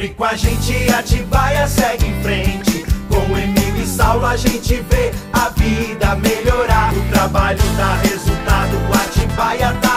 Sempre com a gente Atibaia segue em frente. Com o Emílio e Saulo a gente vê a vida melhorar. O trabalho dá resultado, Atibaia tá